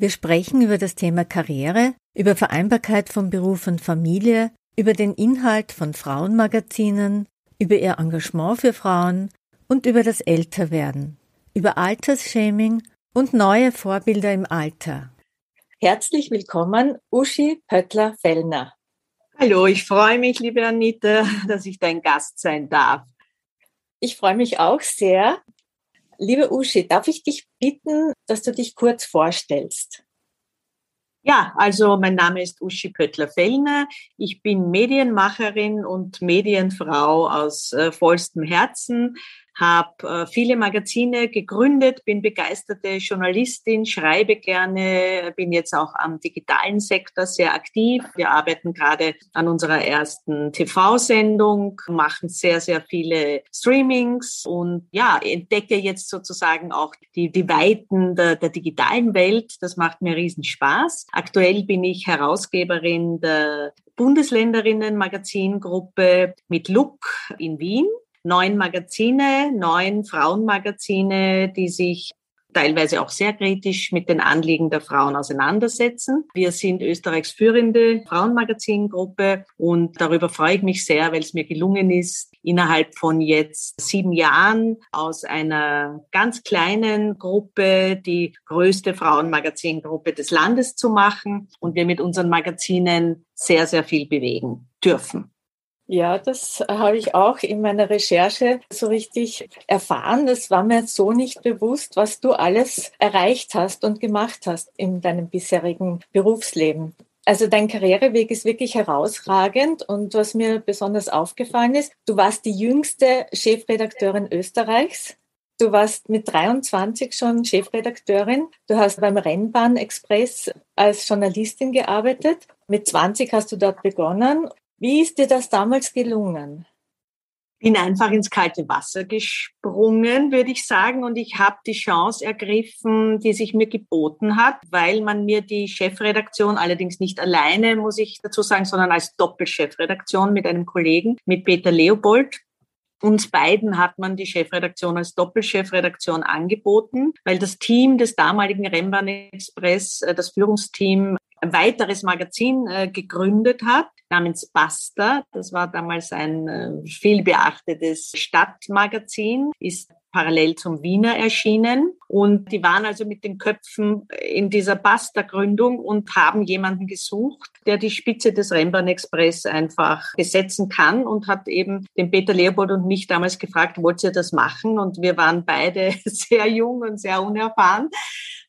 Wir sprechen über das Thema Karriere, über Vereinbarkeit von Beruf und Familie, über den Inhalt von Frauenmagazinen, über ihr Engagement für Frauen und über das Älterwerden, über Altersshaming und neue Vorbilder im Alter. Herzlich willkommen, Uschi Pöttler-Fellner. Hallo, ich freue mich, liebe Anita, dass ich dein Gast sein darf. Ich freue mich auch sehr. Liebe Uschi, darf ich dich bitten, dass du dich kurz vorstellst? Ja, also mein Name ist Uschi Pöttler-Fellner. Ich bin Medienmacherin und Medienfrau aus äh, vollstem Herzen habe äh, viele Magazine gegründet, bin begeisterte Journalistin, schreibe gerne, bin jetzt auch am digitalen Sektor sehr aktiv. Wir arbeiten gerade an unserer ersten TV-Sendung, machen sehr, sehr viele Streamings und ja, entdecke jetzt sozusagen auch die, die Weiten der, der digitalen Welt. Das macht mir riesen Spaß. Aktuell bin ich Herausgeberin der Bundesländerinen Magazingruppe mit Look in Wien neun Magazine, neun Frauenmagazine, die sich teilweise auch sehr kritisch mit den Anliegen der Frauen auseinandersetzen. Wir sind Österreichs führende Frauenmagazingruppe und darüber freue ich mich sehr, weil es mir gelungen ist, innerhalb von jetzt sieben Jahren aus einer ganz kleinen Gruppe die größte Frauenmagazingruppe des Landes zu machen und wir mit unseren Magazinen sehr, sehr viel bewegen dürfen. Ja, das habe ich auch in meiner Recherche so richtig erfahren. Das war mir so nicht bewusst, was du alles erreicht hast und gemacht hast in deinem bisherigen Berufsleben. Also dein Karriereweg ist wirklich herausragend und was mir besonders aufgefallen ist, du warst die jüngste Chefredakteurin Österreichs. Du warst mit 23 schon Chefredakteurin. Du hast beim Rennbahn Express als Journalistin gearbeitet. Mit 20 hast du dort begonnen wie ist dir das damals gelungen? bin einfach ins kalte Wasser gesprungen, würde ich sagen, und ich habe die Chance ergriffen, die sich mir geboten hat, weil man mir die Chefredaktion, allerdings nicht alleine, muss ich dazu sagen, sondern als Doppelchefredaktion mit einem Kollegen, mit Peter Leopold, uns beiden hat man die Chefredaktion als Doppelchefredaktion angeboten, weil das Team des damaligen Rennbahn Express, äh, das Führungsteam, ein weiteres Magazin äh, gegründet hat namens Basta. Das war damals ein äh, viel beachtetes Stadtmagazin, ist parallel zum Wiener erschienen. Und die waren also mit den Köpfen in dieser Basta-Gründung und haben jemanden gesucht, der die Spitze des Rennbahn Express einfach besetzen kann und hat eben den Peter Leopold und mich damals gefragt, wollt ihr das machen? Und wir waren beide sehr jung und sehr unerfahren.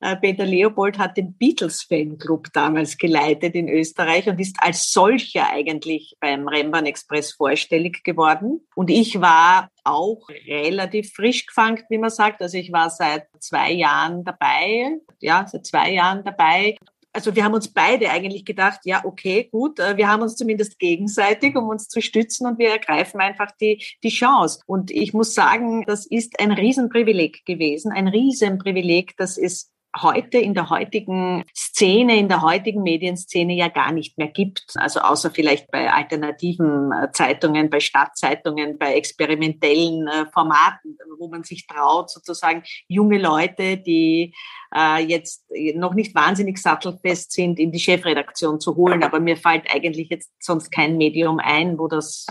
Äh, Peter Leopold hat den Beatles-Fanclub damals geleitet in Österreich und ist als solcher eigentlich beim Rennbahn Express vorstellig geworden. Und ich war auch relativ frisch gefangen, wie man sagt. Also ich war seit zwei Jahren dabei, ja, seit zwei Jahren dabei. Also wir haben uns beide eigentlich gedacht, ja, okay, gut, äh, wir haben uns zumindest gegenseitig, um uns zu stützen und wir ergreifen einfach die, die Chance. Und ich muss sagen, das ist ein Riesenprivileg gewesen, ein Riesenprivileg, dass es heute in der heutigen Szene, in der heutigen Medienszene ja gar nicht mehr gibt. Also außer vielleicht bei alternativen äh, Zeitungen, bei Stadtzeitungen, bei experimentellen äh, Formaten, wo man sich traut, sozusagen junge Leute, die äh, jetzt noch nicht wahnsinnig sattelfest sind, in die Chefredaktion zu holen. Aber mir fällt eigentlich jetzt sonst kein Medium ein, wo das,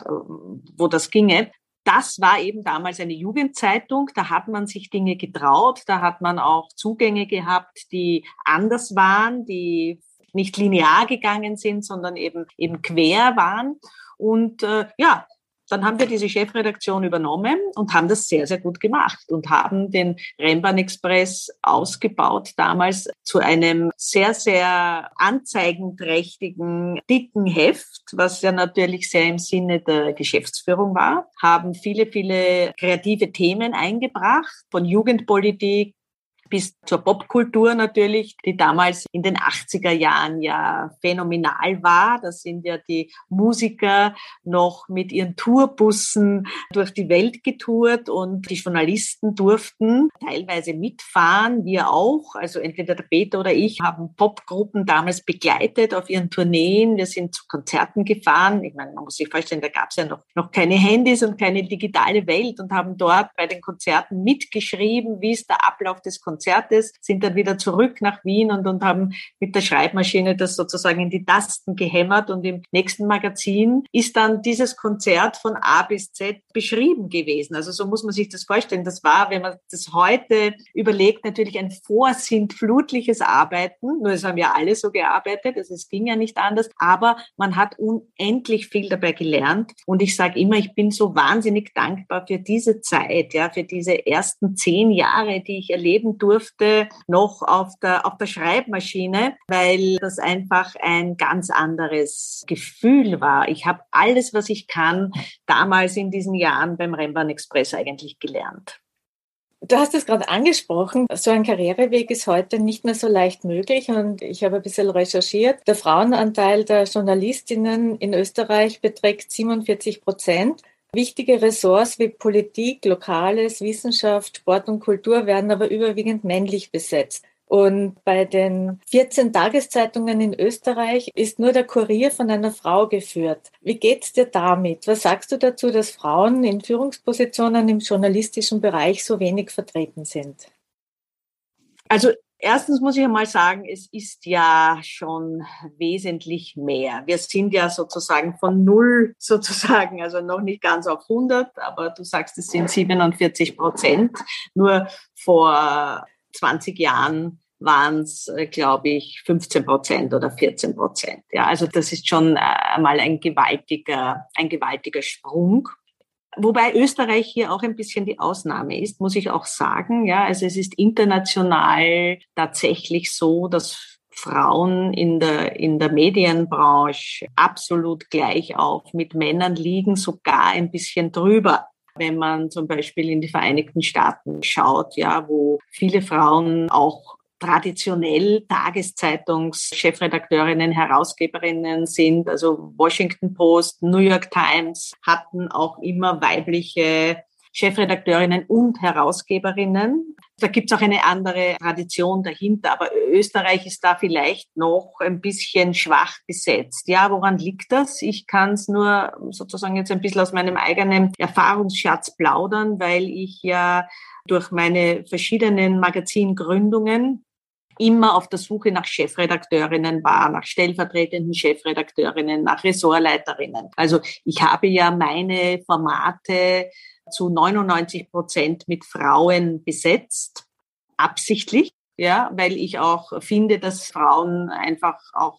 wo das ginge das war eben damals eine Jugendzeitung. Da hat man sich Dinge getraut, da hat man auch Zugänge gehabt, die anders waren, die nicht linear gegangen sind, sondern eben eben quer waren. Und äh, ja, dann haben wir diese Chefredaktion übernommen und haben das sehr, sehr gut gemacht und haben den Rennbahn Express ausgebaut damals zu einem sehr, sehr anzeigenträchtigen, dicken Heft, was ja natürlich sehr im Sinne der Geschäftsführung war, haben viele, viele kreative Themen eingebracht, von Jugendpolitik bis zur Popkultur natürlich, die damals in den 80er Jahren ja phänomenal war. Da sind ja die Musiker noch mit ihren Tourbussen durch die Welt getourt und die Journalisten durften teilweise mitfahren, wir auch. Also entweder der Peter oder ich haben Popgruppen damals begleitet auf ihren Tourneen. Wir sind zu Konzerten gefahren. Ich meine, man muss sich vorstellen, da gab es ja noch, noch keine Handys und keine digitale Welt und haben dort bei den Konzerten mitgeschrieben, wie ist der Ablauf des Konzerts Konzertes, sind dann wieder zurück nach Wien und, und haben mit der Schreibmaschine das sozusagen in die Tasten gehämmert und im nächsten Magazin ist dann dieses Konzert von A bis Z beschrieben gewesen. Also so muss man sich das vorstellen. Das war, wenn man das heute überlegt, natürlich ein vorsintflutliches Arbeiten. Nur es haben ja alle so gearbeitet, also es ging ja nicht anders. Aber man hat unendlich viel dabei gelernt. Und ich sage immer, ich bin so wahnsinnig dankbar für diese Zeit, ja, für diese ersten zehn Jahre, die ich erleben durfte durfte, noch auf der, auf der Schreibmaschine, weil das einfach ein ganz anderes Gefühl war. Ich habe alles, was ich kann, damals in diesen Jahren beim Rembrandt Express eigentlich gelernt. Du hast es gerade angesprochen, so ein Karriereweg ist heute nicht mehr so leicht möglich und ich habe ein bisschen recherchiert. Der Frauenanteil der Journalistinnen in Österreich beträgt 47 Prozent. Wichtige Ressorts wie Politik, Lokales, Wissenschaft, Sport und Kultur werden aber überwiegend männlich besetzt. Und bei den 14 Tageszeitungen in Österreich ist nur der Kurier von einer Frau geführt. Wie geht's dir damit? Was sagst du dazu, dass Frauen in Führungspositionen im journalistischen Bereich so wenig vertreten sind? Also Erstens muss ich einmal sagen, es ist ja schon wesentlich mehr. Wir sind ja sozusagen von null sozusagen, also noch nicht ganz auf 100, aber du sagst, es sind 47 Prozent. Nur vor 20 Jahren waren es, äh, glaube ich, 15 Prozent oder 14 Prozent. Ja, also das ist schon äh, einmal ein gewaltiger, ein gewaltiger Sprung. Wobei Österreich hier auch ein bisschen die Ausnahme ist, muss ich auch sagen. Ja, also es ist international tatsächlich so, dass Frauen in der, in der Medienbranche absolut gleich auf mit Männern liegen, sogar ein bisschen drüber. Wenn man zum Beispiel in die Vereinigten Staaten schaut, ja, wo viele Frauen auch traditionell Tageszeitungs-Chefredakteurinnen, Herausgeberinnen sind. Also Washington Post, New York Times hatten auch immer weibliche Chefredakteurinnen und Herausgeberinnen. Da gibt's auch eine andere Tradition dahinter, aber Österreich ist da vielleicht noch ein bisschen schwach besetzt. Ja, woran liegt das? Ich kann es nur sozusagen jetzt ein bisschen aus meinem eigenen Erfahrungsschatz plaudern, weil ich ja durch meine verschiedenen Magazingründungen immer auf der Suche nach Chefredakteurinnen war, nach stellvertretenden Chefredakteurinnen, nach Ressortleiterinnen. Also ich habe ja meine Formate zu 99 Prozent mit Frauen besetzt, absichtlich, ja, weil ich auch finde, dass Frauen einfach auch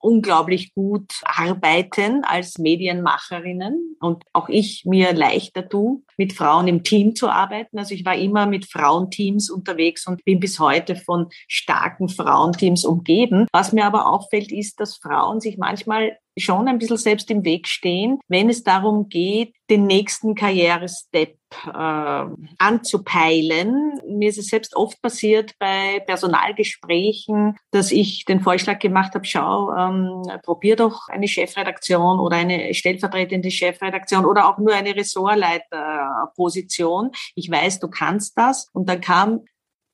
unglaublich gut arbeiten als Medienmacherinnen und auch ich mir leichter tue, mit Frauen im Team zu arbeiten. Also ich war immer mit Frauenteams unterwegs und bin bis heute von starken Frauenteams umgeben. Was mir aber auffällt, ist, dass Frauen sich manchmal schon ein bisschen selbst im Weg stehen, wenn es darum geht, den nächsten Karrierestep äh, anzupeilen. Mir ist es selbst oft passiert bei Personalgesprächen, dass ich den Vorschlag gemacht habe, schau, ähm, probier doch eine Chefredaktion oder eine stellvertretende Chefredaktion oder auch nur eine Ressortleiterposition. Ich weiß, du kannst das. Und dann kam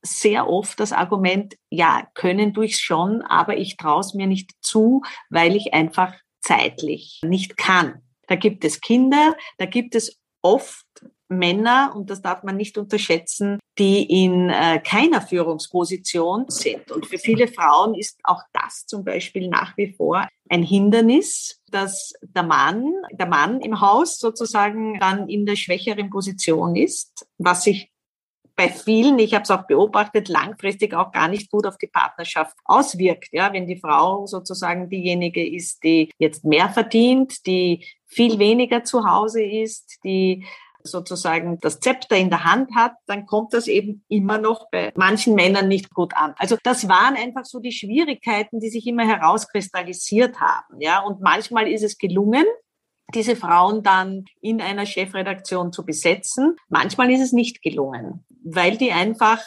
sehr oft das Argument, ja, können durchs schon, aber ich traue es mir nicht zu, weil ich einfach zeitlich nicht kann. Da gibt es Kinder, da gibt es oft Männer, und das darf man nicht unterschätzen, die in äh, keiner Führungsposition sind. Und für viele Frauen ist auch das zum Beispiel nach wie vor ein Hindernis, dass der Mann, der Mann im Haus sozusagen dann in der schwächeren Position ist, was sich bei vielen, ich habe es auch beobachtet, langfristig auch gar nicht gut auf die Partnerschaft auswirkt. Ja, wenn die Frau sozusagen diejenige ist, die jetzt mehr verdient, die viel weniger zu Hause ist, die sozusagen das Zepter in der Hand hat, dann kommt das eben immer noch bei manchen Männern nicht gut an. Also das waren einfach so die Schwierigkeiten, die sich immer herauskristallisiert haben. Ja, und manchmal ist es gelungen, diese Frauen dann in einer Chefredaktion zu besetzen. Manchmal ist es nicht gelungen, weil die einfach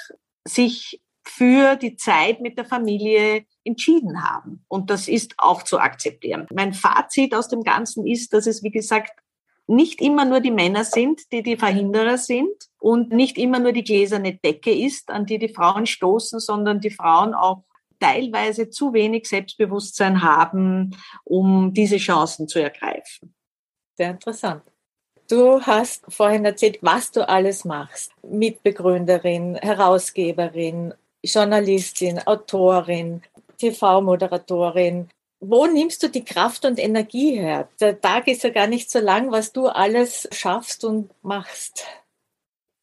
sich für die Zeit mit der Familie entschieden haben. Und das ist auch zu akzeptieren. Mein Fazit aus dem Ganzen ist, dass es, wie gesagt, nicht immer nur die Männer sind, die die Verhinderer sind und nicht immer nur die gläserne Decke ist, an die die Frauen stoßen, sondern die Frauen auch teilweise zu wenig Selbstbewusstsein haben, um diese Chancen zu ergreifen. Sehr interessant. Du hast vorhin erzählt, was du alles machst. Mitbegründerin, Herausgeberin, Journalistin, Autorin, TV-Moderatorin. Wo nimmst du die Kraft und Energie her? Der Tag ist ja gar nicht so lang, was du alles schaffst und machst.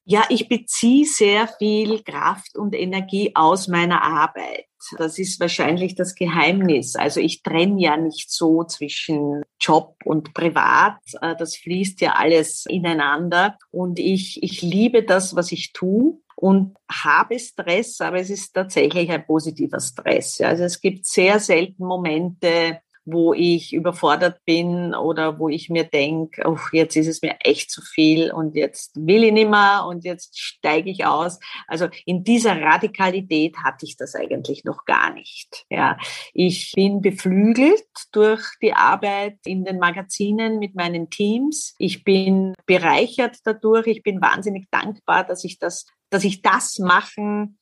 Ja, ich beziehe sehr viel Kraft und Energie aus meiner Arbeit. Das ist wahrscheinlich das Geheimnis. Also ich trenne ja nicht so zwischen Job und Privat. Äh, das fließt ja alles ineinander. Und ich, ich liebe das, was ich tue und habe Stress, aber es ist tatsächlich ein positiver Stress. Also es gibt sehr selten Momente, wo ich überfordert bin oder wo ich mir denke, oh, jetzt ist es mir echt zu viel und jetzt will ich nicht mehr und jetzt steige ich aus. Also in dieser Radikalität hatte ich das eigentlich noch gar nicht. Ja, ich bin beflügelt durch die Arbeit in den Magazinen mit meinen Teams. Ich bin bereichert dadurch. Ich bin wahnsinnig dankbar, dass ich das, dass ich das machen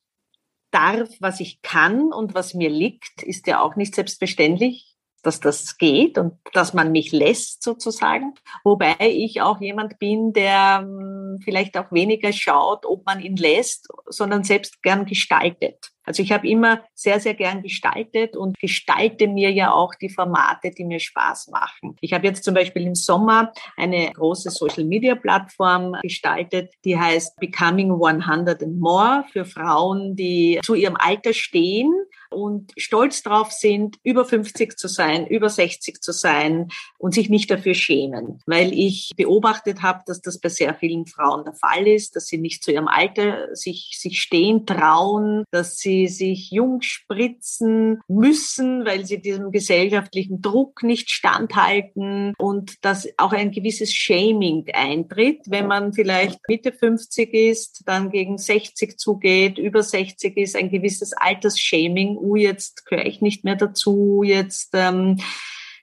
darf, was ich kann und was mir liegt, ist ja auch nicht selbstverständlich dass das geht und dass man mich lässt sozusagen. Wobei ich auch jemand bin, der hm, vielleicht auch weniger schaut, ob man ihn lässt, sondern selbst gern gestaltet. Also ich habe immer sehr, sehr gern gestaltet und gestalte mir ja auch die Formate, die mir Spaß machen. Ich habe jetzt zum Beispiel im Sommer eine große Social-Media-Plattform gestaltet, die heißt Becoming 100 and More für Frauen, die zu ihrem Alter stehen und stolz drauf sind, über 50 zu sein, über 60 zu sein und sich nicht dafür schämen. Weil ich beobachtet habe, dass das bei sehr vielen Frauen der Fall ist, dass sie nicht zu ihrem Alter sich, sich stehen trauen, dass sie sich jung spritzen müssen, weil sie diesem gesellschaftlichen Druck nicht standhalten und dass auch ein gewisses Shaming eintritt, wenn man vielleicht Mitte 50 ist, dann gegen 60 zugeht, über 60 ist ein gewisses Altersshaming uh, jetzt gehöre ich nicht mehr dazu, jetzt, ähm,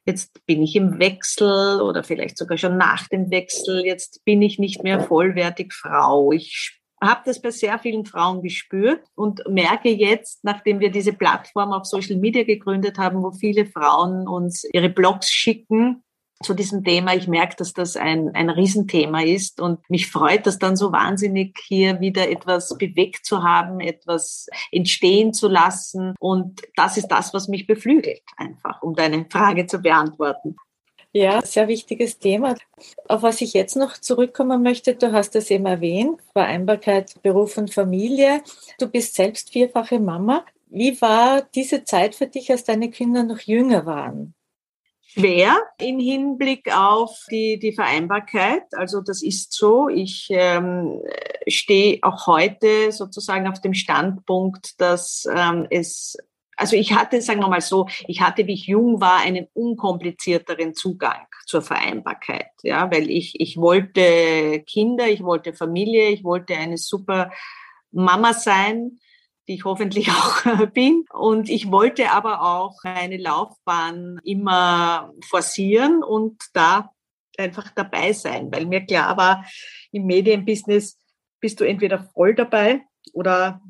jetzt bin ich im Wechsel oder vielleicht sogar schon nach dem Wechsel, jetzt bin ich nicht mehr vollwertig Frau. Ich habe das bei sehr vielen Frauen gespürt und merke jetzt, nachdem wir diese Plattform auf Social Media gegründet haben, wo viele Frauen uns ihre Blogs schicken, zu diesem Thema. Ich merke, dass das ein, ein Riesenthema ist und mich freut, dass dann so wahnsinnig hier wieder etwas bewegt zu haben, etwas entstehen zu lassen. Und das ist das, was mich beflügelt, einfach, um deine Frage zu beantworten. Ja, sehr wichtiges Thema. Auf was ich jetzt noch zurückkommen möchte, du hast es eben erwähnt, Vereinbarkeit Beruf und Familie. Du bist selbst vierfache Mama. Wie war diese Zeit für dich, als deine Kinder noch jünger waren? Schwer im Hinblick auf die, die Vereinbarkeit. Also das ist so. Ich ähm, stehe auch heute sozusagen auf dem Standpunkt, dass ähm, es also ich hatte, sagen wir mal so, ich hatte, wie ich jung war, einen unkomplizierteren Zugang zur Vereinbarkeit, ja, weil ich, ich wollte Kinder, ich wollte Familie, ich wollte eine super Mama sein die ich hoffentlich auch bin. Und ich wollte aber auch meine Laufbahn immer forcieren und da einfach dabei sein, weil mir klar war, im Medienbusiness bist du entweder voll dabei oder,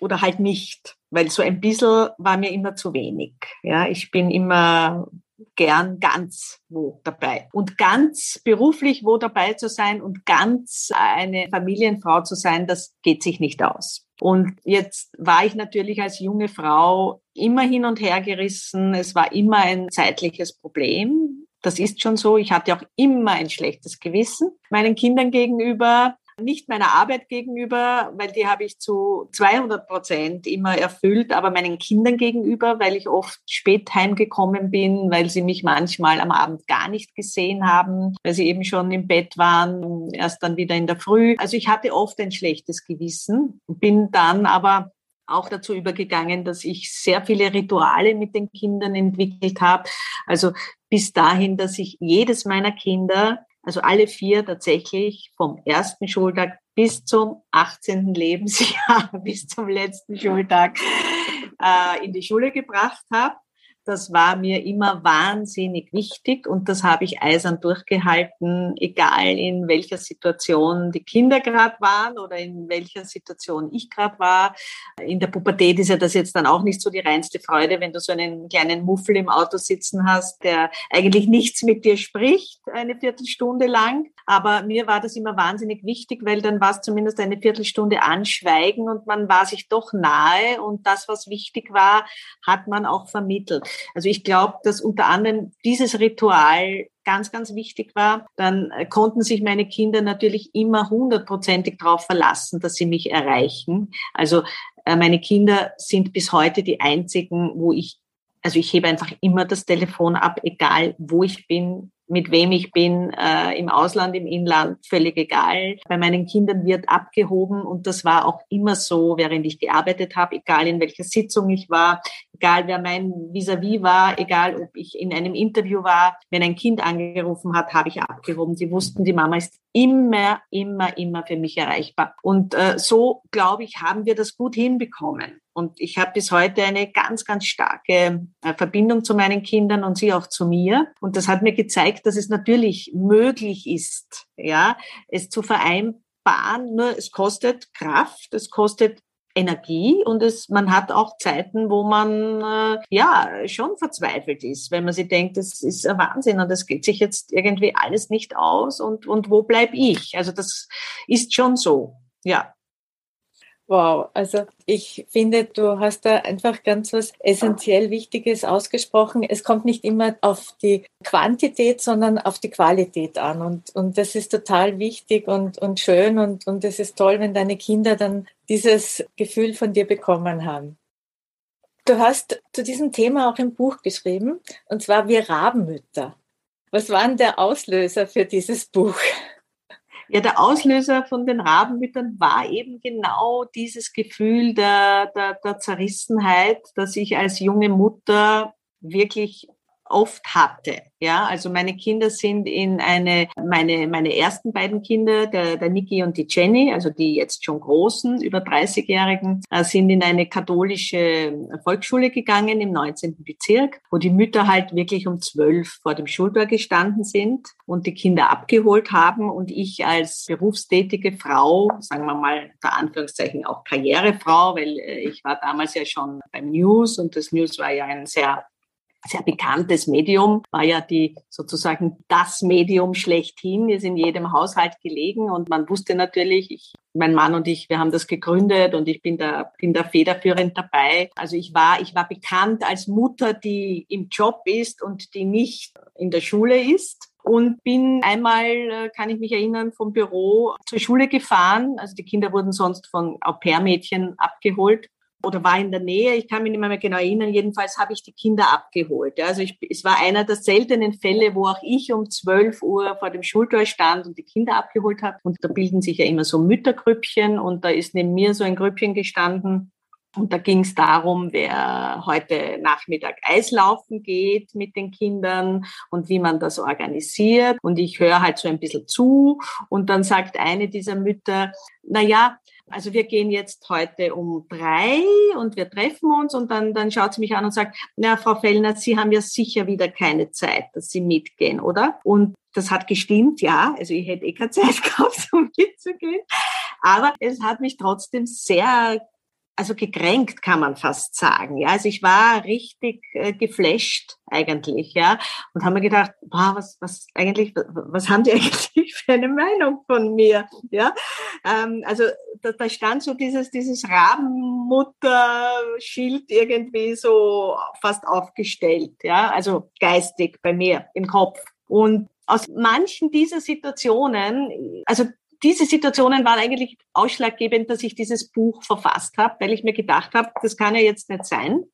oder halt nicht, weil so ein bisschen war mir immer zu wenig. Ja, ich bin immer gern ganz wo dabei. Und ganz beruflich wo dabei zu sein und ganz eine Familienfrau zu sein, das geht sich nicht aus. Und jetzt war ich natürlich als junge Frau immer hin und her gerissen. Es war immer ein zeitliches Problem. Das ist schon so. Ich hatte auch immer ein schlechtes Gewissen meinen Kindern gegenüber nicht meiner Arbeit gegenüber, weil die habe ich zu 200 Prozent immer erfüllt, aber meinen Kindern gegenüber, weil ich oft spät heimgekommen bin, weil sie mich manchmal am Abend gar nicht gesehen haben, weil sie eben schon im Bett waren, erst dann wieder in der Früh. Also ich hatte oft ein schlechtes Gewissen, bin dann aber auch dazu übergegangen, dass ich sehr viele Rituale mit den Kindern entwickelt habe. Also bis dahin, dass ich jedes meiner Kinder also alle vier tatsächlich vom ersten Schultag bis zum 18. Lebensjahr, bis zum letzten Schultag äh, in die Schule gebracht habe. Das war mir immer wahnsinnig wichtig und das habe ich eisern durchgehalten, egal in welcher Situation die Kinder gerade waren oder in welcher Situation ich gerade war. In der Pubertät ist ja das jetzt dann auch nicht so die reinste Freude, wenn du so einen kleinen Muffel im Auto sitzen hast, der eigentlich nichts mit dir spricht, eine Viertelstunde lang. Aber mir war das immer wahnsinnig wichtig, weil dann war es zumindest eine Viertelstunde anschweigen und man war sich doch nahe und das, was wichtig war, hat man auch vermittelt. Also ich glaube, dass unter anderem dieses Ritual ganz, ganz wichtig war. Dann äh, konnten sich meine Kinder natürlich immer hundertprozentig darauf verlassen, dass sie mich erreichen. Also äh, meine Kinder sind bis heute die einzigen, wo ich also ich hebe einfach immer das Telefon ab, egal wo ich bin, mit wem ich bin, äh, im Ausland, im Inland, völlig egal. Bei meinen Kindern wird abgehoben und das war auch immer so, während ich gearbeitet habe, egal in welcher Sitzung ich war, egal wer mein Vis-à-vis -vis war, egal ob ich in einem Interview war, wenn ein Kind angerufen hat, habe ich abgehoben. Sie wussten, die Mama ist immer, immer, immer für mich erreichbar. Und äh, so, glaube ich, haben wir das gut hinbekommen. Und ich habe bis heute eine ganz, ganz starke äh, Verbindung zu meinen Kindern und sie auch zu mir. Und das hat mir gezeigt, dass es natürlich möglich ist, ja, es zu vereinbaren. Nur es kostet Kraft, es kostet Energie und es, man hat auch Zeiten, wo man äh, ja schon verzweifelt ist, wenn man sich denkt, das ist ein Wahnsinn und das geht sich jetzt irgendwie alles nicht aus und, und wo bleib ich? Also das ist schon so, ja. Wow, also ich finde, du hast da einfach ganz was essentiell Wichtiges ausgesprochen. Es kommt nicht immer auf die Quantität, sondern auf die Qualität an. Und, und das ist total wichtig und, und schön und, und es ist toll, wenn deine Kinder dann dieses Gefühl von dir bekommen haben. Du hast zu diesem Thema auch ein Buch geschrieben, und zwar Wir Rabenmütter. Was war denn der Auslöser für dieses Buch? Ja, der Auslöser von den Rabenmüttern war eben genau dieses Gefühl der, der, der Zerrissenheit, dass ich als junge Mutter wirklich oft hatte. Ja, also meine Kinder sind in eine, meine, meine ersten beiden Kinder, der, der Niki und die Jenny, also die jetzt schon großen, über 30-Jährigen, äh, sind in eine katholische Volksschule gegangen im 19. Bezirk, wo die Mütter halt wirklich um zwölf vor dem Schultor gestanden sind und die Kinder abgeholt haben und ich als berufstätige Frau, sagen wir mal unter Anführungszeichen auch Karrierefrau, weil äh, ich war damals ja schon beim News und das News war ja ein sehr sehr bekanntes Medium, war ja die sozusagen das Medium schlechthin, ist in jedem Haushalt gelegen und man wusste natürlich, ich, mein Mann und ich, wir haben das gegründet und ich bin da, bin da federführend dabei. Also ich war, ich war bekannt als Mutter, die im Job ist und die nicht in der Schule ist und bin einmal, äh, kann ich mich erinnern, vom Büro zur Schule gefahren. Also die Kinder wurden sonst von Au-pair-Mädchen abgeholt oder war in der Nähe. Ich kann mich nicht mehr genau erinnern. Jedenfalls habe ich die Kinder abgeholt. Also ich, es war einer der seltenen Fälle, wo auch ich um 12 Uhr vor dem Schultor stand und die Kinder abgeholt habe. Und da bilden sich ja immer so Müttergrüppchen und da ist neben mir so ein Grüppchen gestanden. Und da ging es darum, wer heute Nachmittag Eislaufen geht mit den Kindern und wie man das organisiert. Und ich höre halt so ein bisschen zu. Und dann sagt eine dieser Mütter, na ja, also wir gehen jetzt heute um drei und wir treffen uns und dann, dann schaut sie mich an und sagt, na, Frau Fellner, Sie haben ja sicher wieder keine Zeit, dass Sie mitgehen, oder? Und das hat gestimmt, ja. Also ich hätte eh keine Zeit gehabt, um mitzugehen. Aber es hat mich trotzdem sehr also gekränkt kann man fast sagen. Ja, also ich war richtig äh, geflasht eigentlich, ja, und haben mir gedacht, boah, was, was eigentlich, was haben die eigentlich für eine Meinung von mir, ja? Ähm, also da, da stand so dieses dieses Rabenmutter-Schild irgendwie so fast aufgestellt, ja, also geistig bei mir im Kopf und aus manchen dieser Situationen, also diese Situationen waren eigentlich ausschlaggebend, dass ich dieses Buch verfasst habe, weil ich mir gedacht habe, das kann ja jetzt nicht sein,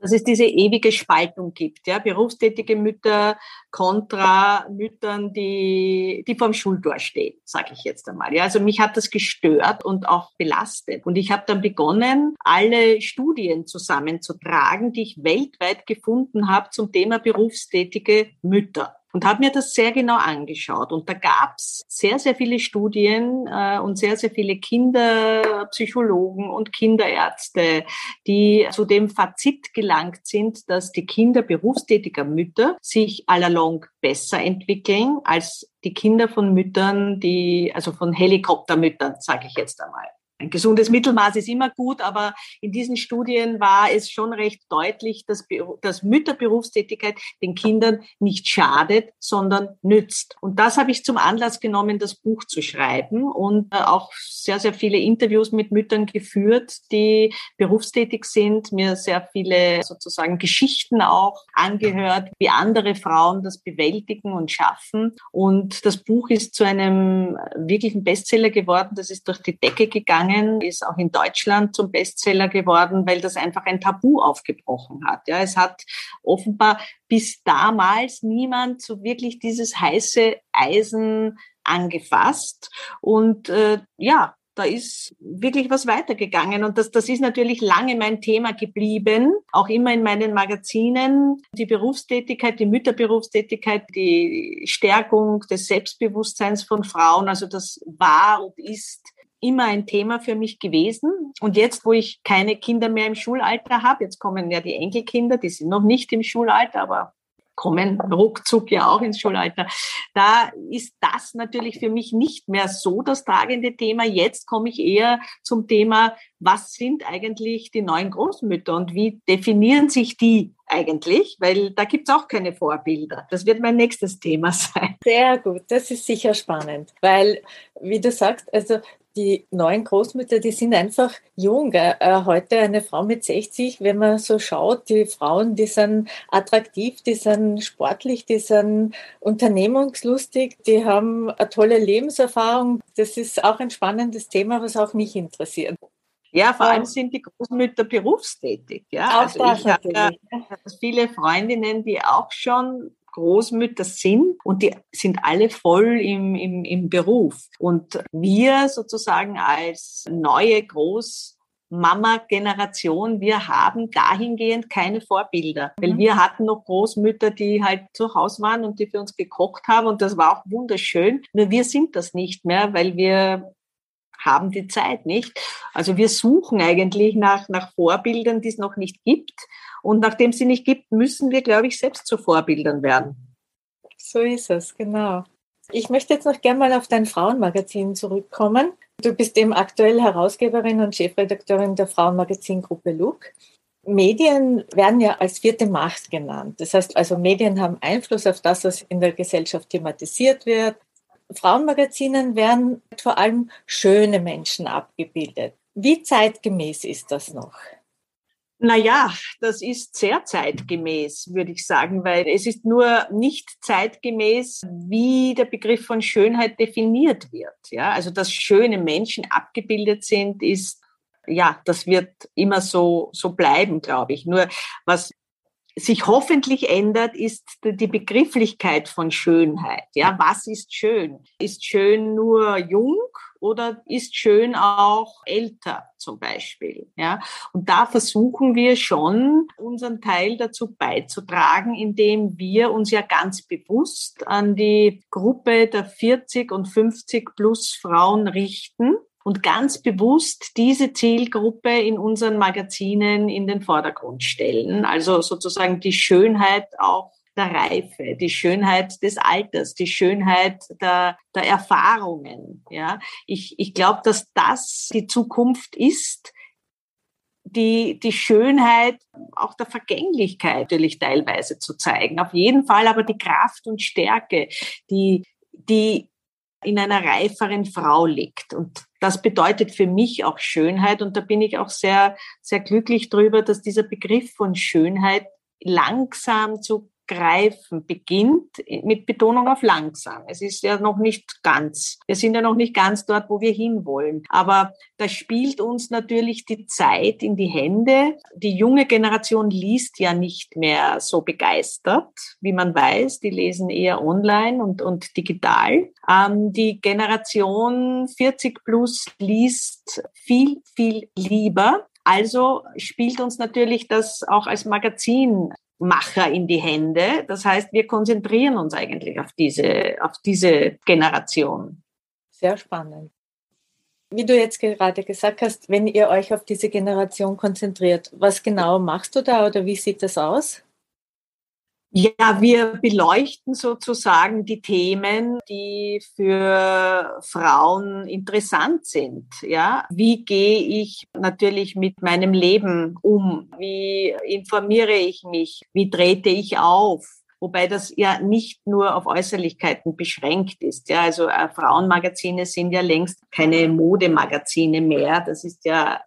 dass es diese ewige Spaltung gibt, ja, berufstätige Mütter kontra Müttern, die, die vorm Schultor stehen, sage ich jetzt einmal. Ja, also mich hat das gestört und auch belastet. Und ich habe dann begonnen, alle Studien zusammenzutragen, die ich weltweit gefunden habe zum Thema berufstätige Mütter. Und habe mir das sehr genau angeschaut. Und da gab es sehr, sehr viele Studien äh, und sehr, sehr viele Kinderpsychologen und Kinderärzte, die zu dem Fazit gelangt sind, dass die Kinder berufstätiger Mütter sich allalong besser entwickeln als die Kinder von Müttern, die, also von Helikoptermüttern, sage ich jetzt einmal. Ein gesundes Mittelmaß ist immer gut, aber in diesen Studien war es schon recht deutlich, dass, dass Mütterberufstätigkeit den Kindern nicht schadet, sondern nützt. Und das habe ich zum Anlass genommen, das Buch zu schreiben und äh, auch sehr, sehr viele Interviews mit Müttern geführt, die berufstätig sind, mir sehr viele sozusagen Geschichten auch angehört, wie andere Frauen das bewältigen und schaffen. Und das Buch ist zu einem wirklichen Bestseller geworden. Das ist durch die Decke gegangen gegangen, ist auch in Deutschland zum Bestseller geworden, weil das einfach ein Tabu aufgebrochen hat. Ja, es hat offenbar bis damals niemand so wirklich dieses heiße Eisen angefasst. Und äh, ja, da ist wirklich was weitergegangen. Und das, das ist natürlich lange mein Thema geblieben, auch immer in meinen Magazinen. Die Berufstätigkeit, die Mütterberufstätigkeit, die Stärkung des Selbstbewusstseins von Frauen, also das war und ist immer ein Thema für mich gewesen. Und jetzt, wo ich keine Kinder mehr im Schulalter habe, jetzt kommen ja die Enkelkinder, die sind noch nicht im Schulalter, aber kommen ruckzuck ja auch ins Schulalter. Da ist das natürlich für mich nicht mehr so das tragende Thema. Jetzt komme ich eher zum Thema, was sind eigentlich die neuen Großmütter und wie definieren sich die eigentlich? Weil da gibt es auch keine Vorbilder. Das wird mein nächstes Thema sein. Sehr gut, das ist sicher spannend, weil, wie du sagst, also die neuen Großmütter, die sind einfach jung. Äh, heute eine Frau mit 60, wenn man so schaut, die Frauen, die sind attraktiv, die sind sportlich, die sind unternehmungslustig, die haben eine tolle Lebenserfahrung. Das ist auch ein spannendes Thema, was auch mich interessiert. Ja, vor allem sind die Großmütter berufstätig. Ja, auch also ich habe ja viele Freundinnen, die auch schon Großmütter sind und die sind alle voll im, im, im Beruf. Und wir sozusagen als neue Groß Mama-Generation, wir haben dahingehend keine Vorbilder. Weil mhm. wir hatten noch Großmütter, die halt zu Hause waren und die für uns gekocht haben und das war auch wunderschön. Nur wir sind das nicht mehr, weil wir haben die Zeit nicht. Also wir suchen eigentlich nach, nach Vorbildern, die es noch nicht gibt. Und nachdem sie nicht gibt, müssen wir, glaube ich, selbst zu Vorbildern werden. So ist es, genau. Ich möchte jetzt noch gerne mal auf dein Frauenmagazin zurückkommen. Du bist eben aktuell Herausgeberin und Chefredakteurin der Frauenmagazingruppe Look. Medien werden ja als vierte Macht genannt. Das heißt also, Medien haben Einfluss auf das, was in der Gesellschaft thematisiert wird. Frauenmagazinen werden vor allem schöne Menschen abgebildet. Wie zeitgemäß ist das noch? Naja, das ist sehr zeitgemäß, würde ich sagen, weil es ist nur nicht zeitgemäß, wie der Begriff von Schönheit definiert wird. Ja, also dass schöne Menschen abgebildet sind, ist ja, das wird immer so, so bleiben, glaube ich. Nur was sich hoffentlich ändert, ist die Begrifflichkeit von Schönheit. Ja, was ist schön? Ist schön nur jung oder ist schön auch älter zum Beispiel? Ja, und da versuchen wir schon unseren Teil dazu beizutragen, indem wir uns ja ganz bewusst an die Gruppe der 40 und 50 plus Frauen richten und ganz bewusst diese Zielgruppe in unseren Magazinen in den Vordergrund stellen. Also sozusagen die Schönheit auch der Reife, die Schönheit des Alters, die Schönheit der, der Erfahrungen. Ja, ich, ich glaube, dass das die Zukunft ist, die, die Schönheit auch der Vergänglichkeit natürlich teilweise zu zeigen. Auf jeden Fall aber die Kraft und Stärke, die, die in einer reiferen Frau liegt. Und das bedeutet für mich auch Schönheit. Und da bin ich auch sehr, sehr glücklich drüber, dass dieser Begriff von Schönheit langsam zu greifen beginnt, mit Betonung auf langsam. Es ist ja noch nicht ganz, wir sind ja noch nicht ganz dort, wo wir hinwollen. Aber da spielt uns natürlich die Zeit in die Hände. Die junge Generation liest ja nicht mehr so begeistert, wie man weiß. Die lesen eher online und, und digital. Ähm, die Generation 40 plus liest viel, viel lieber. Also spielt uns natürlich das auch als Magazin Macher in die Hände. Das heißt, wir konzentrieren uns eigentlich auf diese, auf diese Generation. Sehr spannend. Wie du jetzt gerade gesagt hast, wenn ihr euch auf diese Generation konzentriert, was genau machst du da oder wie sieht das aus? Ja, wir beleuchten sozusagen die Themen, die für Frauen interessant sind. Ja, wie gehe ich natürlich mit meinem Leben um? Wie informiere ich mich? Wie trete ich auf? Wobei das ja nicht nur auf Äußerlichkeiten beschränkt ist. Ja, also äh, Frauenmagazine sind ja längst keine Modemagazine mehr. Das ist ja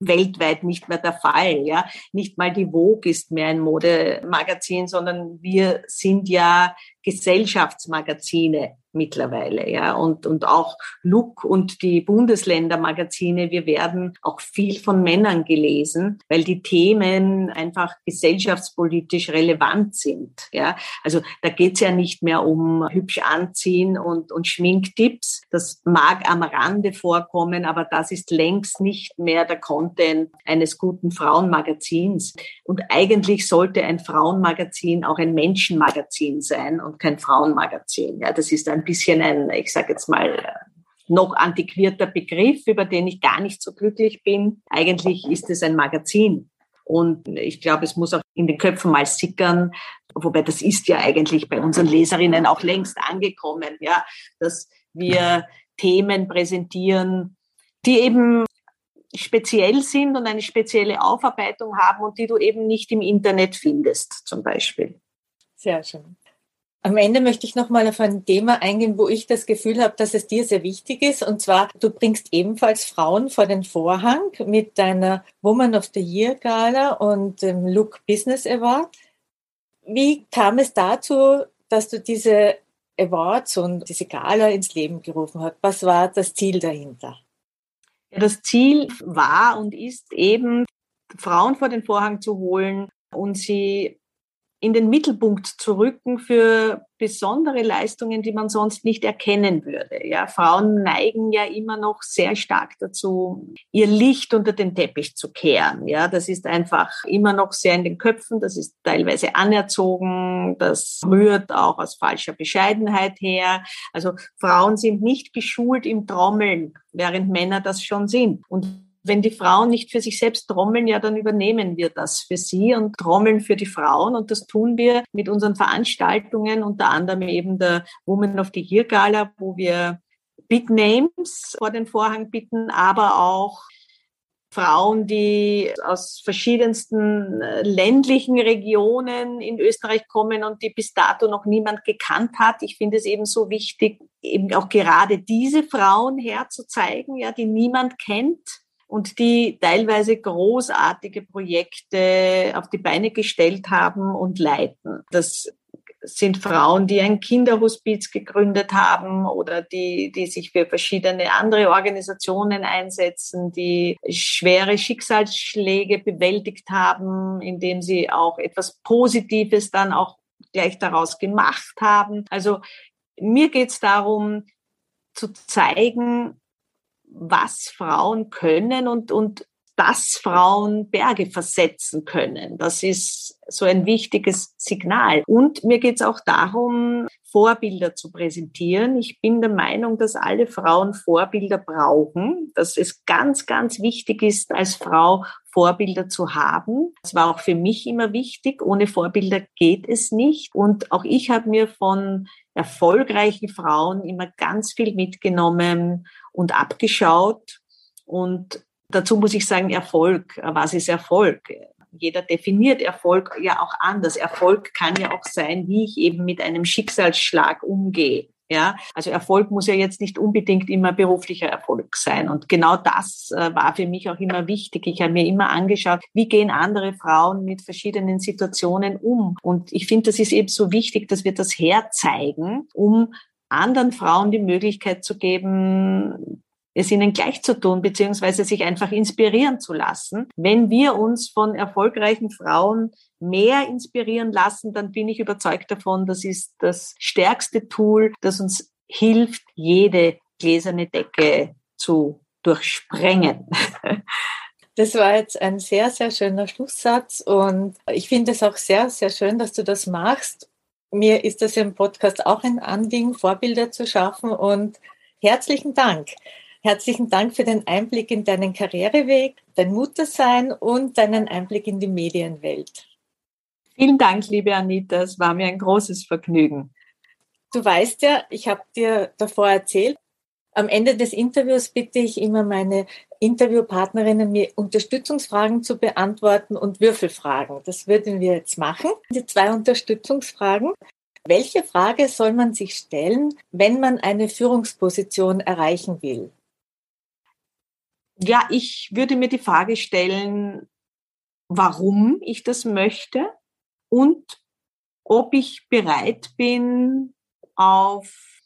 weltweit nicht mehr der Fall. Ja, nicht mal die Vogue ist mehr ein Modemagazin, sondern wir sind ja Gesellschaftsmagazine mittlerweile, ja, und, und auch Look und die Bundesländermagazine, wir werden auch viel von Männern gelesen, weil die Themen einfach gesellschaftspolitisch relevant sind, ja. Also da geht's ja nicht mehr um hübsch anziehen und, und Schminktipps. Das mag am Rande vorkommen, aber das ist längst nicht mehr der Content eines guten Frauenmagazins. Und eigentlich sollte ein Frauenmagazin auch ein Menschenmagazin sein und kein Frauenmagazin. Ja, das ist ein bisschen ein, ich sage jetzt mal, noch antiquierter Begriff, über den ich gar nicht so glücklich bin. Eigentlich ist es ein Magazin. Und ich glaube, es muss auch in den Köpfen mal sickern, wobei das ist ja eigentlich bei unseren Leserinnen auch längst angekommen, ja, dass wir Themen präsentieren, die eben speziell sind und eine spezielle Aufarbeitung haben und die du eben nicht im Internet findest, zum Beispiel. Sehr schön. Am Ende möchte ich nochmal auf ein Thema eingehen, wo ich das Gefühl habe, dass es dir sehr wichtig ist. Und zwar, du bringst ebenfalls Frauen vor den Vorhang mit deiner Woman of the Year Gala und dem Look Business Award. Wie kam es dazu, dass du diese Awards und diese Gala ins Leben gerufen hast? Was war das Ziel dahinter? Das Ziel war und ist eben, Frauen vor den Vorhang zu holen und sie in den Mittelpunkt zu rücken für besondere Leistungen, die man sonst nicht erkennen würde. Ja, Frauen neigen ja immer noch sehr stark dazu, ihr Licht unter den Teppich zu kehren. Ja, das ist einfach immer noch sehr in den Köpfen. Das ist teilweise anerzogen. Das rührt auch aus falscher Bescheidenheit her. Also Frauen sind nicht geschult im Trommeln, während Männer das schon sind. Und wenn die Frauen nicht für sich selbst trommeln, ja, dann übernehmen wir das für sie und trommeln für die Frauen. Und das tun wir mit unseren Veranstaltungen, unter anderem eben der Woman of the Year Gala, wo wir Big Names vor den Vorhang bitten, aber auch Frauen, die aus verschiedensten äh, ländlichen Regionen in Österreich kommen und die bis dato noch niemand gekannt hat. Ich finde es eben so wichtig, eben auch gerade diese Frauen herzuzeigen, ja, die niemand kennt und die teilweise großartige Projekte auf die Beine gestellt haben und leiten. Das sind Frauen, die ein Kinderhospiz gegründet haben oder die, die sich für verschiedene andere Organisationen einsetzen, die schwere Schicksalsschläge bewältigt haben, indem sie auch etwas Positives dann auch gleich daraus gemacht haben. Also mir geht es darum, zu zeigen, was Frauen können und, und dass Frauen Berge versetzen können. Das ist so ein wichtiges Signal. Und mir geht es auch darum, Vorbilder zu präsentieren. Ich bin der Meinung, dass alle Frauen Vorbilder brauchen, dass es ganz, ganz wichtig ist, als Frau Vorbilder zu haben. Das war auch für mich immer wichtig. Ohne Vorbilder geht es nicht. Und auch ich habe mir von erfolgreichen Frauen immer ganz viel mitgenommen und abgeschaut. Und dazu muss ich sagen, Erfolg. Was ist Erfolg? Jeder definiert Erfolg ja auch anders. Erfolg kann ja auch sein, wie ich eben mit einem Schicksalsschlag umgehe. Ja, also Erfolg muss ja jetzt nicht unbedingt immer beruflicher Erfolg sein. Und genau das äh, war für mich auch immer wichtig. Ich habe mir immer angeschaut, wie gehen andere Frauen mit verschiedenen Situationen um. Und ich finde, das ist eben so wichtig, dass wir das herzeigen, um anderen Frauen die Möglichkeit zu geben, es ihnen gleich zu tun, beziehungsweise sich einfach inspirieren zu lassen. Wenn wir uns von erfolgreichen Frauen mehr inspirieren lassen, dann bin ich überzeugt davon, das ist das stärkste Tool, das uns hilft, jede gläserne Decke zu durchsprengen. Das war jetzt ein sehr, sehr schöner Schlusssatz und ich finde es auch sehr, sehr schön, dass du das machst. Mir ist das im Podcast auch ein Anliegen, Vorbilder zu schaffen und herzlichen Dank. Herzlichen Dank für den Einblick in deinen Karriereweg, dein Muttersein und deinen Einblick in die Medienwelt. Vielen Dank, liebe Anita. Es war mir ein großes Vergnügen. Du weißt ja, ich habe dir davor erzählt, am Ende des Interviews bitte ich immer meine Interviewpartnerinnen, mir Unterstützungsfragen zu beantworten und Würfelfragen. Das würden wir jetzt machen. Die zwei Unterstützungsfragen. Welche Frage soll man sich stellen, wenn man eine Führungsposition erreichen will? Ja, ich würde mir die Frage stellen, warum ich das möchte und ob ich bereit bin, auf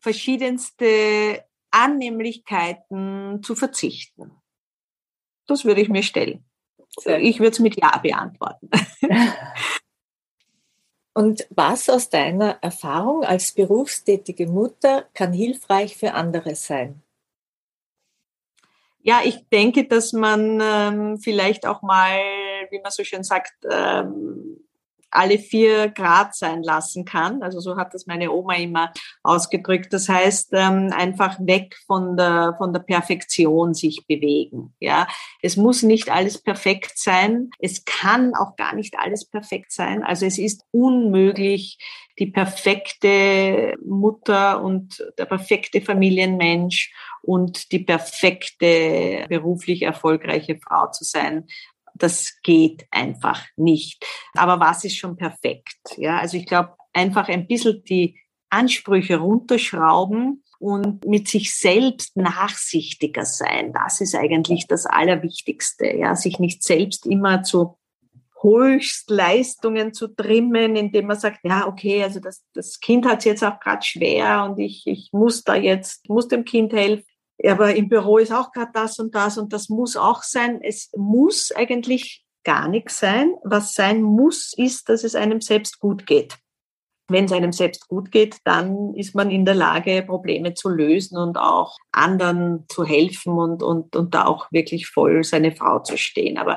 verschiedenste Annehmlichkeiten zu verzichten. Das würde ich mir stellen. Ich würde es mit Ja beantworten. Und was aus deiner Erfahrung als berufstätige Mutter kann hilfreich für andere sein? Ja, ich denke, dass man ähm, vielleicht auch mal, wie man so schön sagt, ähm, alle vier Grad sein lassen kann. Also so hat das meine Oma immer ausgedrückt. Das heißt, ähm, einfach weg von der, von der Perfektion sich bewegen. Ja, es muss nicht alles perfekt sein. Es kann auch gar nicht alles perfekt sein. Also es ist unmöglich, die perfekte Mutter und der perfekte Familienmensch und die perfekte beruflich erfolgreiche Frau zu sein das geht einfach nicht. Aber was ist schon perfekt? Ja, also ich glaube, einfach ein bisschen die Ansprüche runterschrauben und mit sich selbst nachsichtiger sein. Das ist eigentlich das Allerwichtigste. Ja, sich nicht selbst immer zu Höchstleistungen zu trimmen, indem man sagt, ja, okay, also das, das Kind hat es jetzt auch gerade schwer und ich, ich muss da jetzt, muss dem Kind helfen aber im Büro ist auch gerade das und das und das muss auch sein. Es muss eigentlich gar nichts sein. Was sein muss, ist, dass es einem selbst gut geht wenn es einem selbst gut geht, dann ist man in der Lage, Probleme zu lösen und auch anderen zu helfen und, und, und da auch wirklich voll seine Frau zu stehen. Aber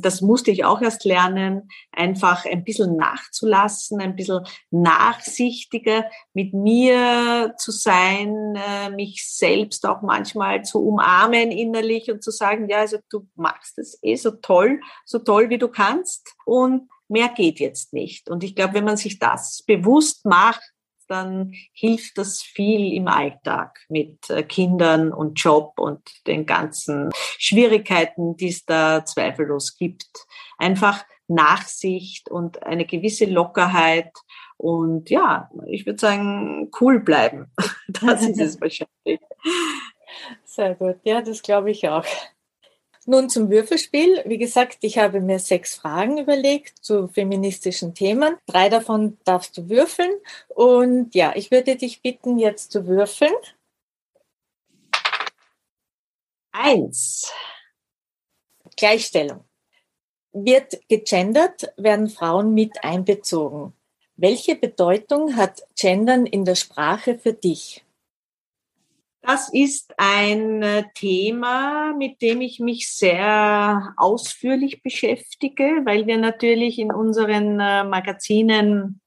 das musste ich auch erst lernen, einfach ein bisschen nachzulassen, ein bisschen nachsichtiger mit mir zu sein, äh, mich selbst auch manchmal zu umarmen innerlich und zu sagen, ja, also du machst es eh so toll, so toll wie du kannst und mehr geht jetzt nicht. Und ich glaube, wenn man sich das bewusst macht, dann hilft das viel im Alltag mit äh, Kindern und Job und den ganzen Schwierigkeiten, die es da zweifellos gibt. Einfach Nachsicht und eine gewisse Lockerheit und ja, ich würde sagen, cool bleiben. Das ist es wahrscheinlich. Sehr gut, ja, das glaube ich auch. Nun zum Würfelspiel. Wie gesagt, ich habe mir sechs Fragen überlegt zu feministischen Themen. Drei davon darfst du würfeln. Und ja, ich würde dich bitten, jetzt zu würfeln. Eins. Gleichstellung. Wird gegendert, werden Frauen mit einbezogen. Welche Bedeutung hat Gendern in der Sprache für dich? Das ist ein äh, Thema, mit dem ich mich sehr ausführlich beschäftige, weil wir natürlich in unseren äh, Magazinen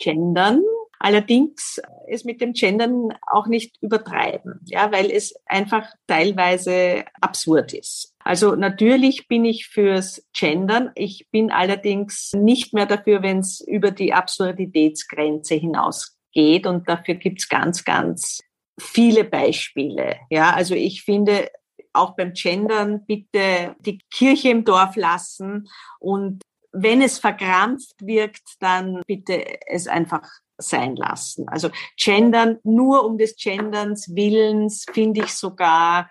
gendern. Allerdings es mit dem Gendern auch nicht übertreiben, ja, weil es einfach teilweise absurd ist. Also natürlich bin ich fürs Gendern. Ich bin allerdings nicht mehr dafür, wenn es über die Absurditätsgrenze hinausgeht. Und dafür gibt's ganz, ganz viele Beispiele. Ja, also ich finde auch beim Gendern bitte die Kirche im Dorf lassen und wenn es verkrampft wirkt, dann bitte es einfach sein lassen. Also Gendern nur um des Genderns Willens finde ich sogar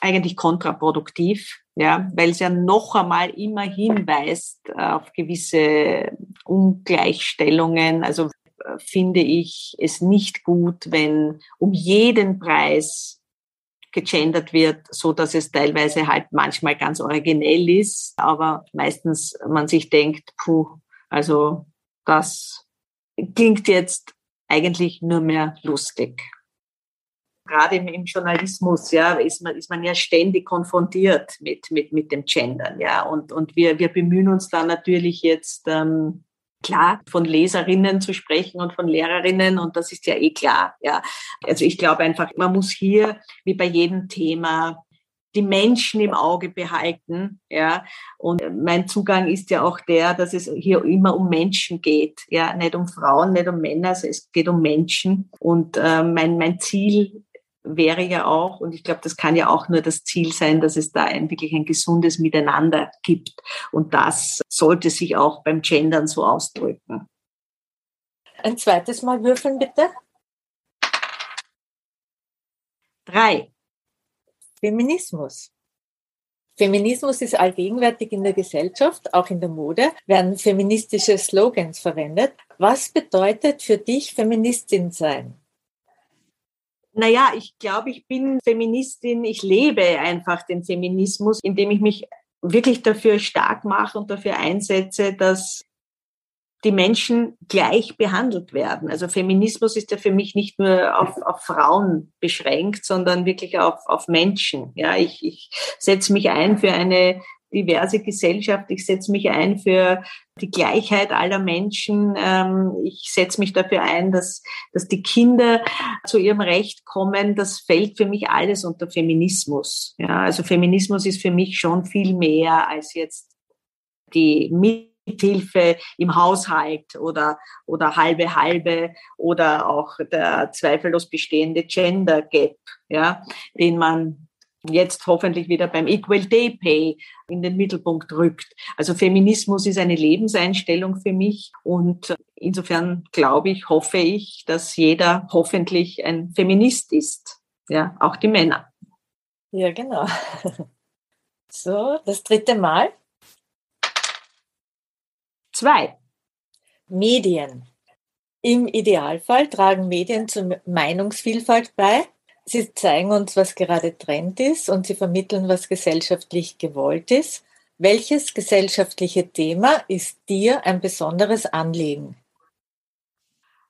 eigentlich kontraproduktiv, ja, weil es ja noch einmal immer hinweist auf gewisse Ungleichstellungen. Also finde ich es nicht gut, wenn um jeden Preis gegendert wird, so dass es teilweise halt manchmal ganz originell ist, aber meistens man sich denkt, puh, also das klingt jetzt eigentlich nur mehr lustig. gerade im, Journalismus, ja, ist man, ist man ja ständig konfrontiert mit, mit, mit dem Gendern, ja. Und, und wir, wir bemühen uns da natürlich jetzt, ähm, klar, von Leserinnen zu sprechen und von Lehrerinnen und das ist ja eh klar, ja. Also ich glaube einfach, man muss hier, wie bei jedem Thema, die Menschen im Auge behalten, ja. Und mein Zugang ist ja auch der, dass es hier immer um Menschen geht, ja, nicht um Frauen, nicht um Männer, also es geht um Menschen. Und äh, mein mein Ziel wäre ja auch, und ich glaube, das kann ja auch nur das Ziel sein, dass es da ein wirklich ein gesundes Miteinander gibt. Und das sollte sich auch beim Gendern so ausdrücken. Ein zweites Mal würfeln, bitte. Drei. Feminismus. Feminismus ist allgegenwärtig in der Gesellschaft, auch in der Mode, werden feministische Slogans verwendet. Was bedeutet für dich Feministin sein? Naja, ich glaube, ich bin Feministin. Ich lebe einfach den Feminismus, indem ich mich wirklich dafür stark mache und dafür einsetze, dass die Menschen gleich behandelt werden. Also Feminismus ist ja für mich nicht nur auf, auf Frauen beschränkt, sondern wirklich auf, auf Menschen. Ja, ich, ich setze mich ein für eine diverse Gesellschaft. Ich setze mich ein für die Gleichheit aller Menschen. Ähm, ich setze mich dafür ein, dass, dass die Kinder zu ihrem Recht kommen. Das fällt für mich alles unter Feminismus. Ja, also Feminismus ist für mich schon viel mehr als jetzt die Mithilfe im Haushalt oder, oder halbe halbe oder auch der zweifellos bestehende Gender Gap, ja, den man jetzt hoffentlich wieder beim Equal Day Pay in den Mittelpunkt rückt. Also Feminismus ist eine Lebenseinstellung für mich und insofern glaube ich, hoffe ich, dass jeder hoffentlich ein Feminist ist. Ja, auch die Männer. Ja, genau. So, das dritte Mal. Zwei. Medien. Im Idealfall tragen Medien zur Meinungsvielfalt bei. Sie zeigen uns, was gerade Trend ist und sie vermitteln, was gesellschaftlich gewollt ist. Welches gesellschaftliche Thema ist dir ein besonderes Anliegen?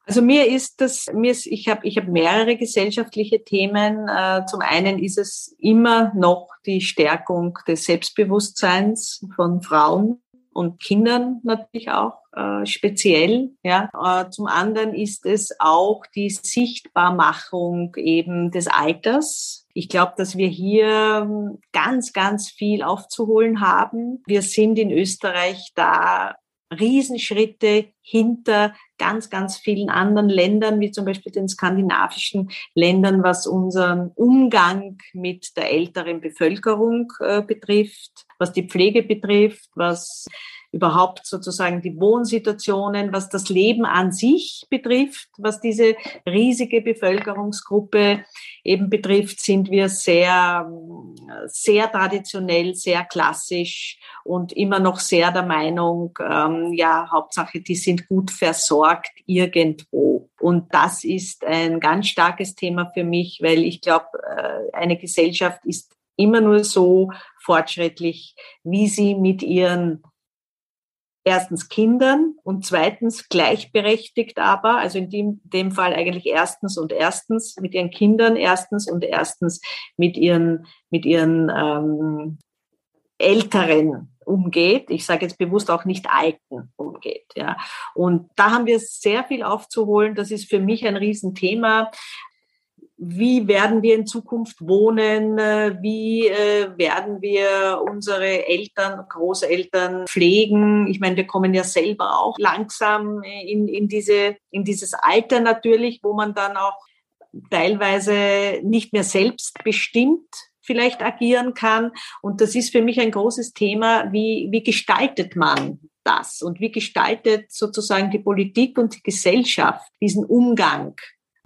Also mir ist das, mir ist, ich habe ich hab mehrere gesellschaftliche Themen. Äh, zum einen ist es immer noch die Stärkung des Selbstbewusstseins von Frauen und Kindern natürlich auch äh, speziell. Ja. Äh, zum anderen ist es auch die Sichtbarmachung eben des Alters. Ich glaube, dass wir hier ähm, ganz, ganz viel aufzuholen haben. Wir sind in Österreich da Riesenschritte hinter ganz, ganz vielen anderen Ländern, wie zum Beispiel den skandinavischen Ländern, was unseren Umgang mit der älteren Bevölkerung äh, betrifft, was die Pflege betrifft, was überhaupt sozusagen die Wohnsituationen, was das Leben an sich betrifft, was diese riesige Bevölkerungsgruppe eben betrifft, sind wir sehr, sehr traditionell, sehr klassisch und immer noch sehr der Meinung, ähm, ja, Hauptsache, die sind gut versorgt irgendwo. Und das ist ein ganz starkes Thema für mich, weil ich glaube, äh, eine Gesellschaft ist immer nur so fortschrittlich, wie sie mit ihren erstens Kindern und zweitens gleichberechtigt aber, also in dem, dem Fall eigentlich erstens und erstens mit ihren Kindern, erstens und erstens mit ihren, mit ihren ähm, Älteren umgeht. Ich sage jetzt bewusst auch nicht Alten umgeht. Ja. Und da haben wir sehr viel aufzuholen. Das ist für mich ein Riesenthema wie werden wir in Zukunft wohnen, wie äh, werden wir unsere Eltern, Großeltern pflegen. Ich meine, wir kommen ja selber auch langsam in, in, diese, in dieses Alter natürlich, wo man dann auch teilweise nicht mehr selbstbestimmt vielleicht agieren kann. Und das ist für mich ein großes Thema, wie, wie gestaltet man das und wie gestaltet sozusagen die Politik und die Gesellschaft diesen Umgang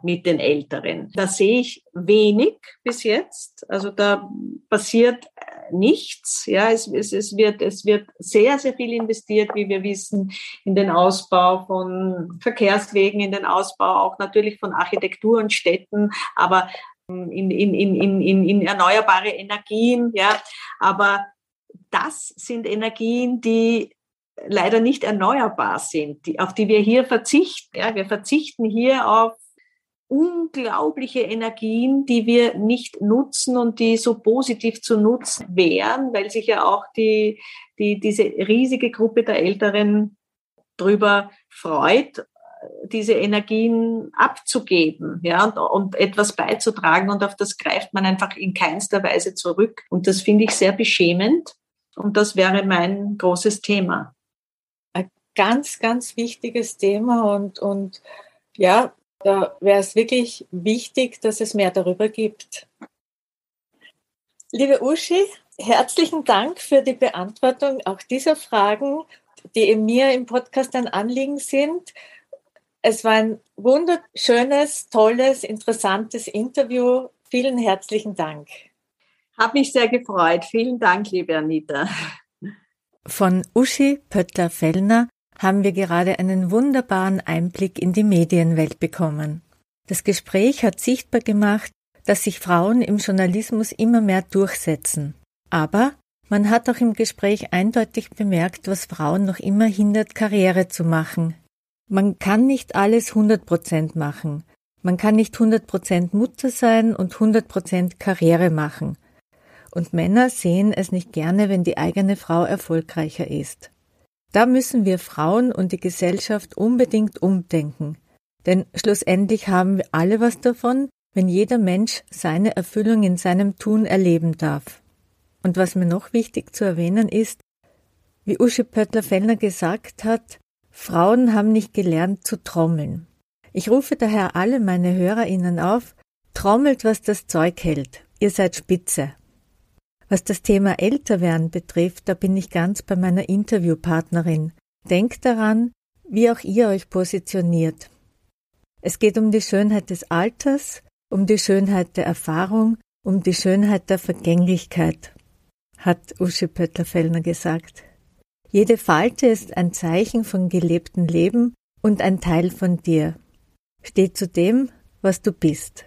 mit den Älteren. Da sehe ich wenig bis jetzt. Also da passiert äh, nichts. Ja, es, es, es, wird, es wird sehr, sehr viel investiert, wie wir wissen, in den Ausbau von Verkehrswegen, in den Ausbau auch natürlich von Architektur und Städten, aber ähm, in, in, in, in, in erneuerbare Energien. Ja, aber das sind Energien, die leider nicht erneuerbar sind, die, auf die wir hier verzichten. Ja, wir verzichten hier auf unglaubliche Energien, die wir nicht nutzen und die so positiv zu nutzen wären, weil sich ja auch die, die, diese riesige Gruppe der Älteren drüber freut, diese Energien abzugeben, ja, und, und etwas beizutragen und auf das greift man einfach in keinster Weise zurück. Und das finde ich sehr beschämend. Und das wäre mein großes Thema. Ein ganz, ganz wichtiges Thema und, und ja, da wäre es wirklich wichtig, dass es mehr darüber gibt. Liebe Uschi, herzlichen Dank für die Beantwortung auch dieser Fragen, die mir im Podcast ein Anliegen sind. Es war ein wunderschönes, tolles, interessantes Interview. Vielen herzlichen Dank. Hab mich sehr gefreut. Vielen Dank, liebe Anita. Von Uschi Pöttler-Fellner haben wir gerade einen wunderbaren Einblick in die Medienwelt bekommen. Das Gespräch hat sichtbar gemacht, dass sich Frauen im Journalismus immer mehr durchsetzen. Aber man hat auch im Gespräch eindeutig bemerkt, was Frauen noch immer hindert, Karriere zu machen. Man kann nicht alles 100 Prozent machen. Man kann nicht 100 Prozent Mutter sein und 100 Prozent Karriere machen. Und Männer sehen es nicht gerne, wenn die eigene Frau erfolgreicher ist. Da müssen wir Frauen und die Gesellschaft unbedingt umdenken. Denn schlussendlich haben wir alle was davon, wenn jeder Mensch seine Erfüllung in seinem Tun erleben darf. Und was mir noch wichtig zu erwähnen ist, wie Uschi Pöttler-Fellner gesagt hat, Frauen haben nicht gelernt zu trommeln. Ich rufe daher alle meine HörerInnen auf, trommelt, was das Zeug hält. Ihr seid spitze. Was das Thema Älterwerden betrifft, da bin ich ganz bei meiner Interviewpartnerin. Denkt daran, wie auch ihr euch positioniert. Es geht um die Schönheit des Alters, um die Schönheit der Erfahrung, um die Schönheit der Vergänglichkeit, hat Uschi Pöttler-Fellner gesagt. Jede Falte ist ein Zeichen von gelebtem Leben und ein Teil von dir. Steh zu dem, was du bist.